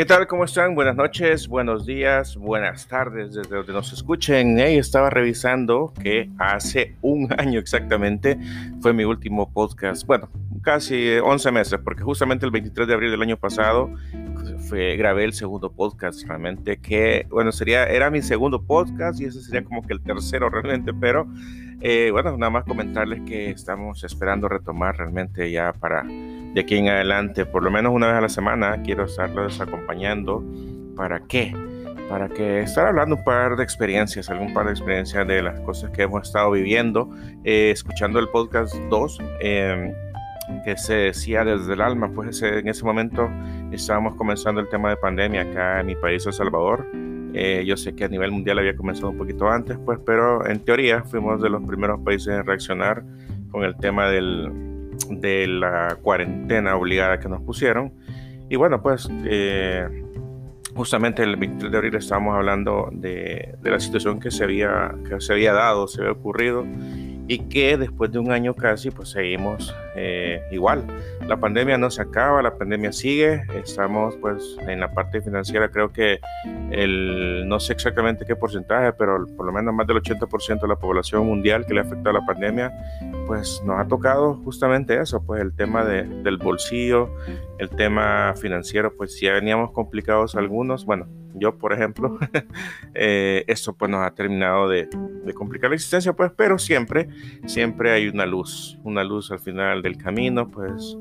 ¿Qué tal? ¿Cómo están? Buenas noches, buenos días, buenas tardes, desde donde nos escuchen. Hey, estaba revisando que hace un año exactamente fue mi último podcast. Bueno, casi 11 meses, porque justamente el 23 de abril del año pasado fue, grabé el segundo podcast realmente, que bueno, sería, era mi segundo podcast y ese sería como que el tercero realmente, pero eh, bueno, nada más comentarles que estamos esperando retomar realmente ya para de aquí en adelante, por lo menos una vez a la semana, quiero estarlos acompañando. ¿Para qué? Para que estar hablando un par de experiencias, algún par de experiencias de las cosas que hemos estado viviendo, eh, escuchando el podcast 2, em, que se decía desde el alma, pues en ese momento estábamos comenzando el tema de pandemia acá en mi país, El Salvador. Eh, yo sé que a nivel mundial había comenzado un poquito antes, pues, pero en teoría fuimos de los primeros países en reaccionar con el tema del, de la cuarentena obligada que nos pusieron. Y bueno, pues eh, justamente el 23 de abril estábamos hablando de, de, la situación que se, había, que se había dado, se había ocurrido y que después de un año casi pues seguimos eh, igual. La pandemia no se acaba, la pandemia sigue, estamos pues en la parte financiera. Creo que el, no sé exactamente qué porcentaje, pero por lo menos más del 80% de la población mundial que le ha afectado la pandemia pues nos ha tocado justamente eso, pues el tema de, del bolsillo, el tema financiero, pues ya veníamos complicados algunos, bueno, yo por ejemplo, eh, esto pues nos ha terminado de, de, complicar la existencia, pues, pero siempre, siempre hay una luz, una luz al final del camino, pues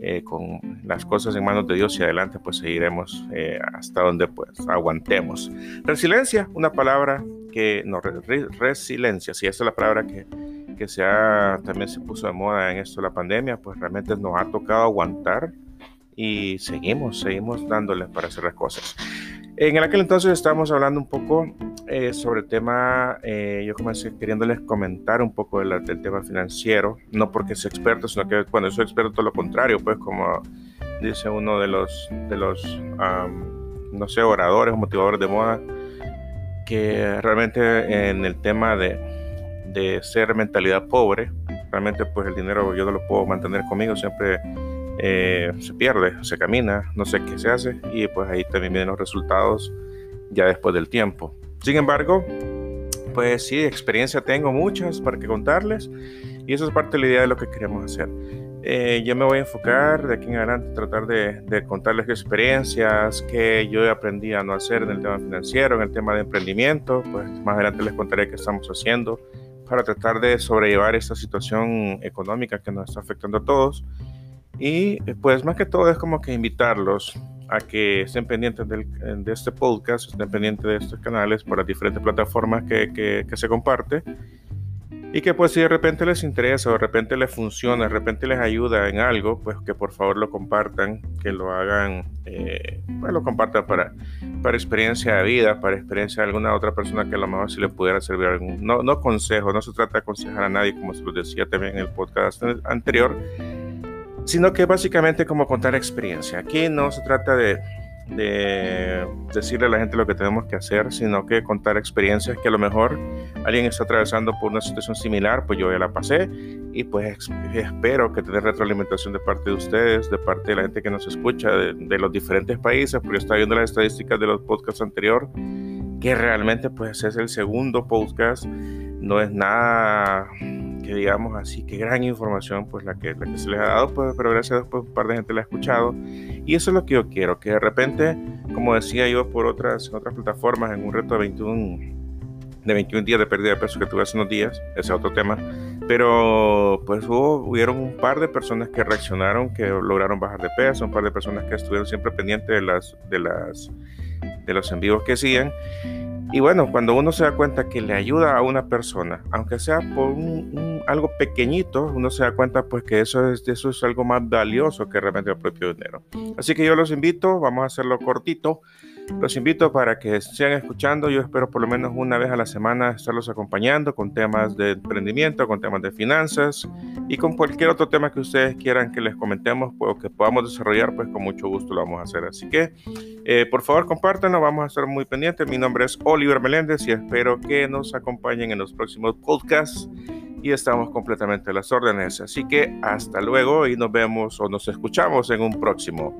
eh, con las cosas en manos de Dios y adelante pues seguiremos eh, hasta donde pues aguantemos. Resiliencia, una palabra que, no, re, resiliencia, sí, esa es la palabra que, que se ha, también se puso de moda en esto de la pandemia, pues realmente nos ha tocado aguantar y seguimos, seguimos dándole para hacer las cosas. En aquel entonces estábamos hablando un poco eh, sobre el tema, eh, yo comencé queriéndoles comentar un poco del, tema financiero, no porque sea experto, sino que cuando soy experto todo lo contrario, pues como dice uno de los, de los um, no sé, oradores o motivadores de moda, que realmente en el tema de, de ser mentalidad pobre, realmente pues el dinero yo no lo puedo mantener conmigo, siempre eh, se pierde, se camina, no sé qué se hace y pues ahí también vienen los resultados ya después del tiempo. Sin embargo, pues sí, experiencia tengo muchas para que contarles y eso es parte de la idea de lo que queremos hacer. Eh, yo me voy a enfocar de aquí en adelante, tratar de, de contarles experiencias que yo aprendí a no hacer en el tema financiero, en el tema de emprendimiento, pues más adelante les contaré qué estamos haciendo para tratar de sobrellevar esta situación económica que nos está afectando a todos y pues más que todo es como que invitarlos a que estén pendientes del, de este podcast, estén pendientes de estos canales por las diferentes plataformas que, que, que, se comparte. Y que pues si de repente les interesa o de repente les funciona, de repente les ayuda en algo, pues que por favor lo compartan, que lo hagan, eh, pues lo compartan para, para experiencia de vida, para experiencia de alguna otra persona que a lo mejor si le pudiera servir algún, no, no consejo, no se trata de aconsejar a nadie, como se lo decía también en el podcast anterior, sino que básicamente como contar experiencia. Aquí no se trata de, de, decirle a la gente lo que tenemos que hacer, sino que contar experiencias que a lo mejor alguien está atravesando por una situación similar, pues yo ya la pasé y pues espero que tener retroalimentación de parte de ustedes, de parte de la gente que nos escucha de, los diferentes países, porque está viendo las estadísticas de los podcasts anteriores, que realmente pues es el segundo podcast, no es nada que digamos así, qué gran información pues la que, la que se les ha dado, pues, pero gracias a Dios pues, un par de gente la ha escuchado. Y eso es lo que yo quiero, que de repente, como decía yo por otras, otras plataformas, en un reto de 21, de 21 días de pérdida de peso que tuve hace unos días, ese es otro tema, pero pues hubo, hubieron un par de personas que reaccionaron, que lograron bajar de peso, un par de personas que estuvieron siempre pendientes de las, de las, de los envíos que siguen y bueno, cuando uno se da cuenta que le ayuda a una persona, aunque sea por un, un, algo pequeñito, uno se da cuenta pues que eso es, eso es algo más valioso que realmente el propio dinero. Así que yo los invito, vamos a hacerlo cortito. Los invito para que sigan escuchando. Yo espero por lo menos una vez a la semana estarlos acompañando con temas de emprendimiento, con temas de finanzas y con cualquier otro tema que ustedes quieran que les comentemos o pues, que podamos desarrollar, pues con mucho gusto lo vamos a hacer. Así que eh, por favor compártanlo, vamos a estar muy pendientes. Mi nombre es Oliver Meléndez y espero que nos acompañen en los próximos podcasts y estamos completamente a las órdenes. Así que hasta luego y nos vemos o nos escuchamos en un próximo